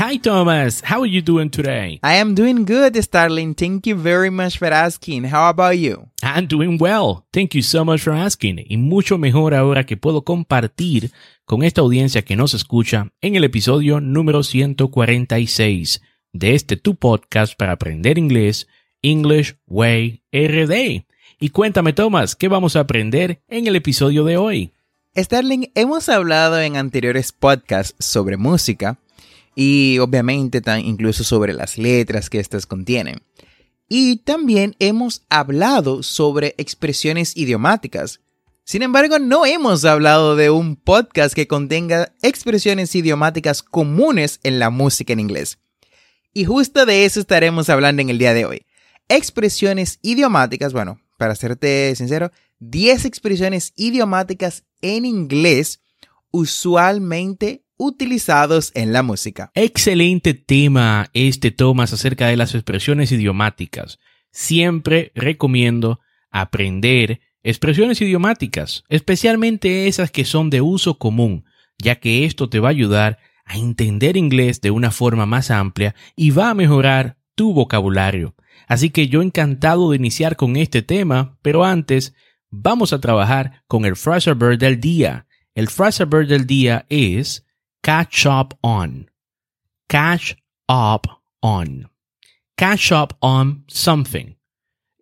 Hi Thomas, how are you doing today? I am doing good, Starling. Thank you very much for asking. How about you? I'm doing well. Thank you so much for asking. Y mucho mejor ahora que puedo compartir con esta audiencia que nos escucha en el episodio número 146 de este tu podcast para aprender inglés, English Way RD. Y cuéntame, Thomas, ¿qué vamos a aprender en el episodio de hoy? Starling, hemos hablado en anteriores podcasts sobre música y obviamente incluso sobre las letras que éstas contienen. Y también hemos hablado sobre expresiones idiomáticas. Sin embargo, no hemos hablado de un podcast que contenga expresiones idiomáticas comunes en la música en inglés. Y justo de eso estaremos hablando en el día de hoy. Expresiones idiomáticas, bueno, para serte sincero, 10 expresiones idiomáticas en inglés usualmente utilizados en la música. Excelente tema este, Thomas, acerca de las expresiones idiomáticas. Siempre recomiendo aprender expresiones idiomáticas, especialmente esas que son de uso común, ya que esto te va a ayudar a entender inglés de una forma más amplia y va a mejorar tu vocabulario. Así que yo encantado de iniciar con este tema, pero antes vamos a trabajar con el phrasal verb del día. El phrasal verb del día es catch up on. Catch up on. Catch up on something.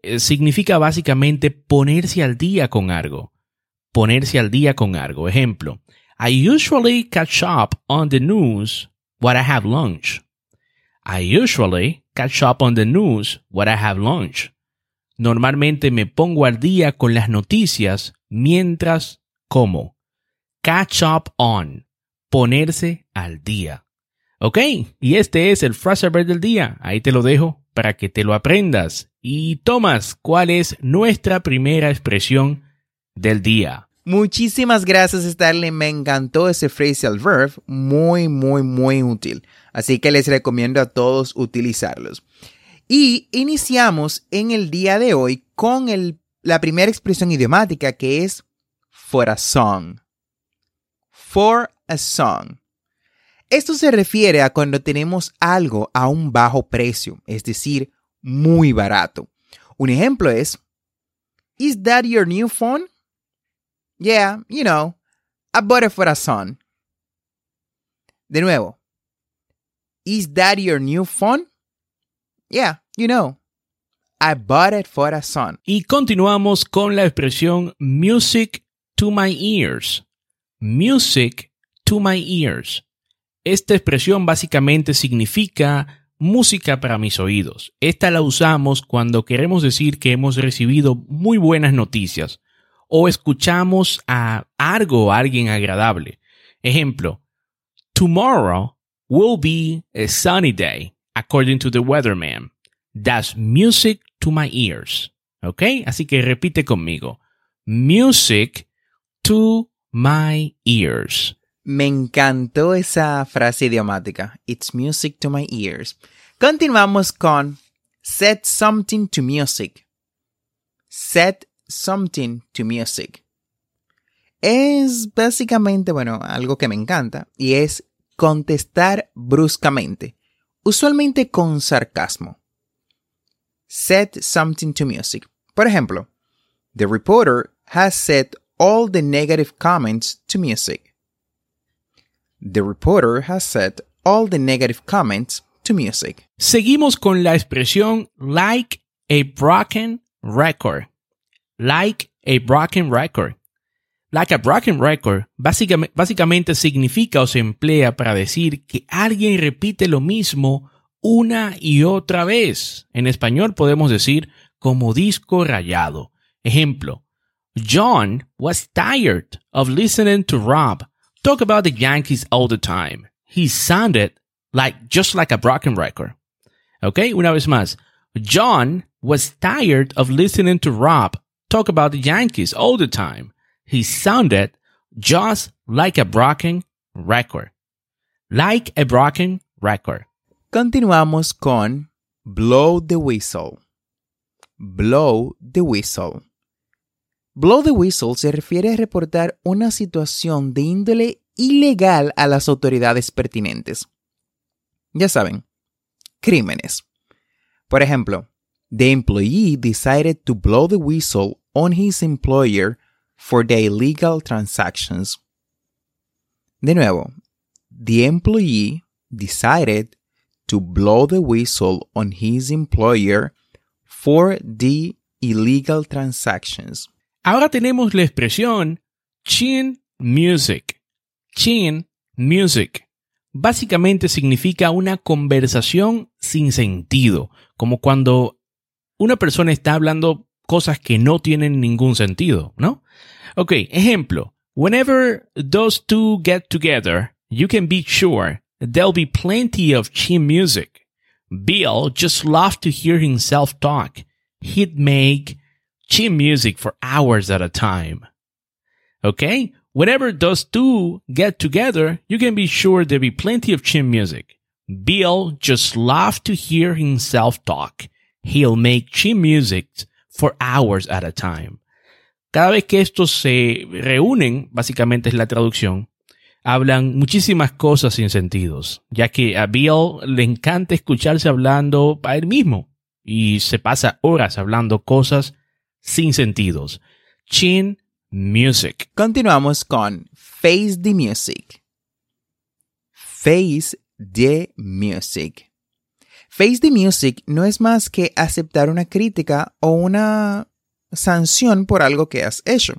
Eh, significa básicamente ponerse al día con algo. Ponerse al día con algo. Ejemplo, I usually catch up on the news when I have lunch. I usually catch up on the news when I have lunch. Normalmente me pongo al día con las noticias mientras como. Catch up on ponerse al día. ¿Ok? Y este es el frase del día. Ahí te lo dejo para que te lo aprendas. Y Tomás, ¿cuál es nuestra primera expresión del día? Muchísimas gracias, Starling. Me encantó ese phrasal verb. Muy, muy, muy útil. Así que les recomiendo a todos utilizarlos. Y iniciamos en el día de hoy con el, la primera expresión idiomática que es for a song. For a song. Esto se refiere a cuando tenemos algo a un bajo precio, es decir, muy barato. Un ejemplo es, Is that your new phone? Yeah, you know, I bought it for a song. De nuevo, Is that your new phone? Yeah, you know, I bought it for a son. Y continuamos con la expresión music to my ears. Music to my ears. Esta expresión básicamente significa música para mis oídos. Esta la usamos cuando queremos decir que hemos recibido muy buenas noticias o escuchamos a algo o alguien agradable. Ejemplo, tomorrow will be a sunny day, according to the weatherman. That's music to my ears. ¿Ok? Así que repite conmigo. Music to my ears. Me encantó esa frase idiomática. It's music to my ears. Continuamos con set something to music. Set something to music. Es básicamente, bueno, algo que me encanta y es contestar bruscamente, usualmente con sarcasmo. Set something to music. Por ejemplo, the reporter has set all the negative comments to music. The reporter has set all the negative comments to music. Seguimos con la expresión like a broken record. Like a broken record. Like a broken record básicamente, básicamente significa o se emplea para decir que alguien repite lo mismo una y otra vez. En español podemos decir como disco rayado. Ejemplo, John was tired of listening to Rob talk about the Yankees all the time. He sounded like just like a broken record. Okay, una vez más. John was tired of listening to Rob talk about the Yankees all the time. He sounded just like a broken record. Like a broken record. Continuamos con blow the whistle. Blow the whistle. Blow the whistle se refiere a reportar una situación de índole ilegal a las autoridades pertinentes. Ya saben, crímenes. Por ejemplo, the employee decided to blow the whistle on his employer for the illegal transactions. De nuevo, the employee decided to blow the whistle on his employer for the illegal transactions. Ahora tenemos la expresión chin music. Chin music. Básicamente significa una conversación sin sentido, como cuando una persona está hablando cosas que no tienen ningún sentido, ¿no? Ok, ejemplo. Whenever those two get together, you can be sure there'll be plenty of chin music. Bill just loved to hear himself talk. He'd make chin music for hours at a time. Okay? Whenever those two get together, you can be sure there'll be plenty of chin music. Bill just loved to hear himself talk. He'll make chin music for hours at a time. Cada vez que estos se reúnen, básicamente es la traducción, hablan muchísimas cosas sin sentidos, ya que a Bill le encanta escucharse hablando a él mismo y se pasa horas hablando cosas sin sentidos. Chin Music. Continuamos con Face the Music. Face the Music. Face the Music no es más que aceptar una crítica o una sanción por algo que has hecho.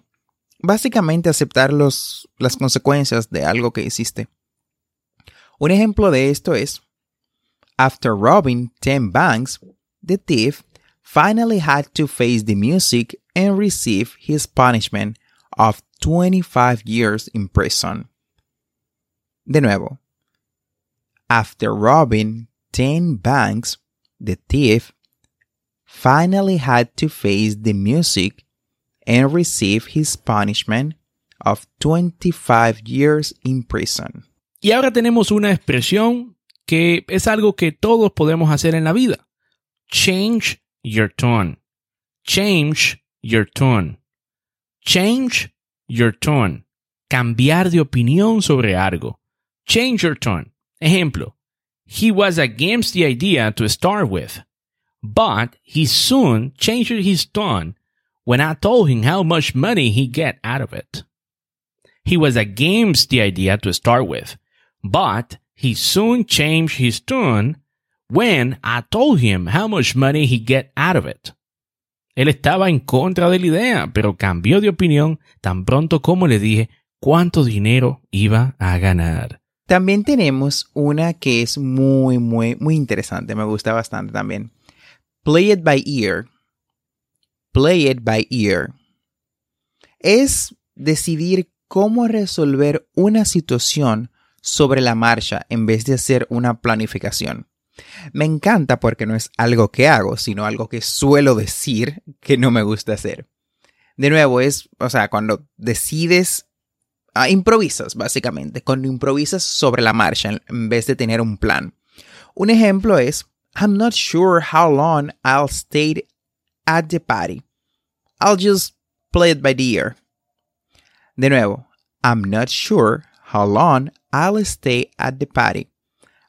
Básicamente aceptar los, las consecuencias de algo que hiciste. Un ejemplo de esto es, after robbing 10 banks, the thief finally had to face the music and receive his punishment of 25 years in prison. De nuevo, after robbing 10 banks, the thief finally had to face the music and receive his punishment of 25 years in prison. Y ahora tenemos una expresión que es algo que todos podemos hacer en la vida. Change your tone. Change your tone. Change your tone. Cambiar de opinión sobre algo. Change your tone. Ejemplo. He was against the idea to start with, but he soon changed his tone when I told him how much money he get out of it. He was against the idea to start with, but he soon changed his tone when I told him how much money he get out of it. Él estaba en contra de la idea, pero cambió de opinión tan pronto como le dije cuánto dinero iba a ganar. También tenemos una que es muy, muy, muy interesante. Me gusta bastante también. Play it by ear. Play it by ear. Es decidir cómo resolver una situación sobre la marcha en vez de hacer una planificación. Me encanta porque no es algo que hago, sino algo que suelo decir que no me gusta hacer. De nuevo, es, o sea, cuando decides, ah, improvisas básicamente, cuando improvisas sobre la marcha en vez de tener un plan. Un ejemplo es, I'm not sure how long I'll stay at the party. I'll just play it by the ear. De nuevo, I'm not sure how long I'll stay at the party.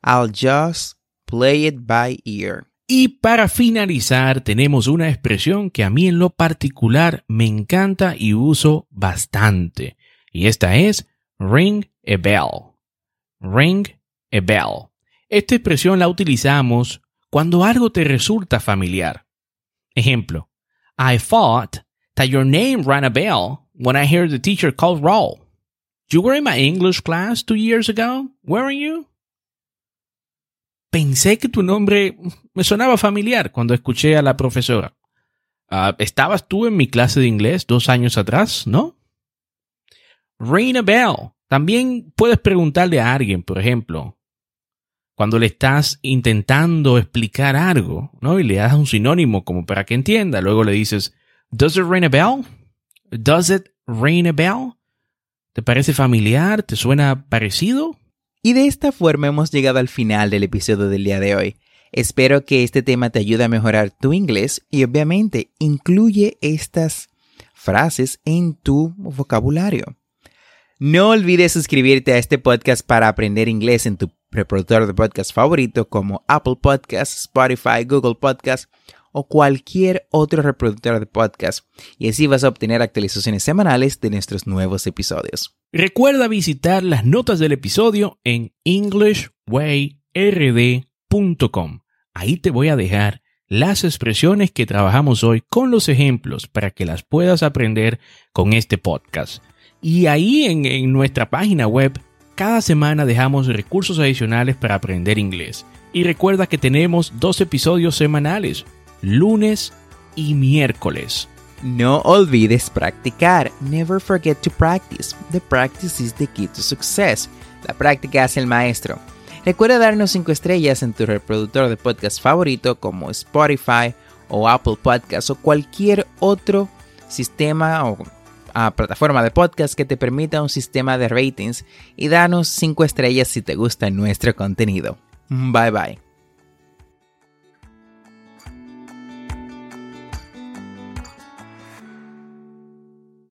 I'll just play it by ear. Y para finalizar, tenemos una expresión que a mí en lo particular me encanta y uso bastante. Y esta es ring a bell. Ring a bell. Esta expresión la utilizamos cuando algo te resulta familiar. Ejemplo, I thought that your name rang a bell when I heard the teacher call roll. You were in my English class two years ago, weren't you? Pensé que tu nombre me sonaba familiar cuando escuché a la profesora. Uh, ¿Estabas tú en mi clase de inglés dos años atrás, no? Ring a bell. También puedes preguntarle a alguien, por ejemplo, cuando le estás intentando explicar algo, ¿no? Y le das un sinónimo como para que entienda. Luego le dices, Does it ring a bell? Does it ring a bell? ¿Te parece familiar? ¿Te suena parecido? Y de esta forma hemos llegado al final del episodio del día de hoy. Espero que este tema te ayude a mejorar tu inglés y obviamente incluye estas frases en tu vocabulario. No olvides suscribirte a este podcast para aprender inglés en tu reproductor de podcast favorito como Apple Podcasts, Spotify, Google Podcasts o cualquier otro reproductor de podcast y así vas a obtener actualizaciones semanales de nuestros nuevos episodios. Recuerda visitar las notas del episodio en englishwayrd.com. Ahí te voy a dejar las expresiones que trabajamos hoy con los ejemplos para que las puedas aprender con este podcast. Y ahí en, en nuestra página web, cada semana dejamos recursos adicionales para aprender inglés. Y recuerda que tenemos dos episodios semanales lunes y miércoles. No olvides practicar. Never forget to practice. The practice is the key to success. La práctica hace el maestro. Recuerda darnos 5 estrellas en tu reproductor de podcast favorito como Spotify o Apple Podcasts o cualquier otro sistema o ah, plataforma de podcast que te permita un sistema de ratings y danos 5 estrellas si te gusta nuestro contenido. Bye bye.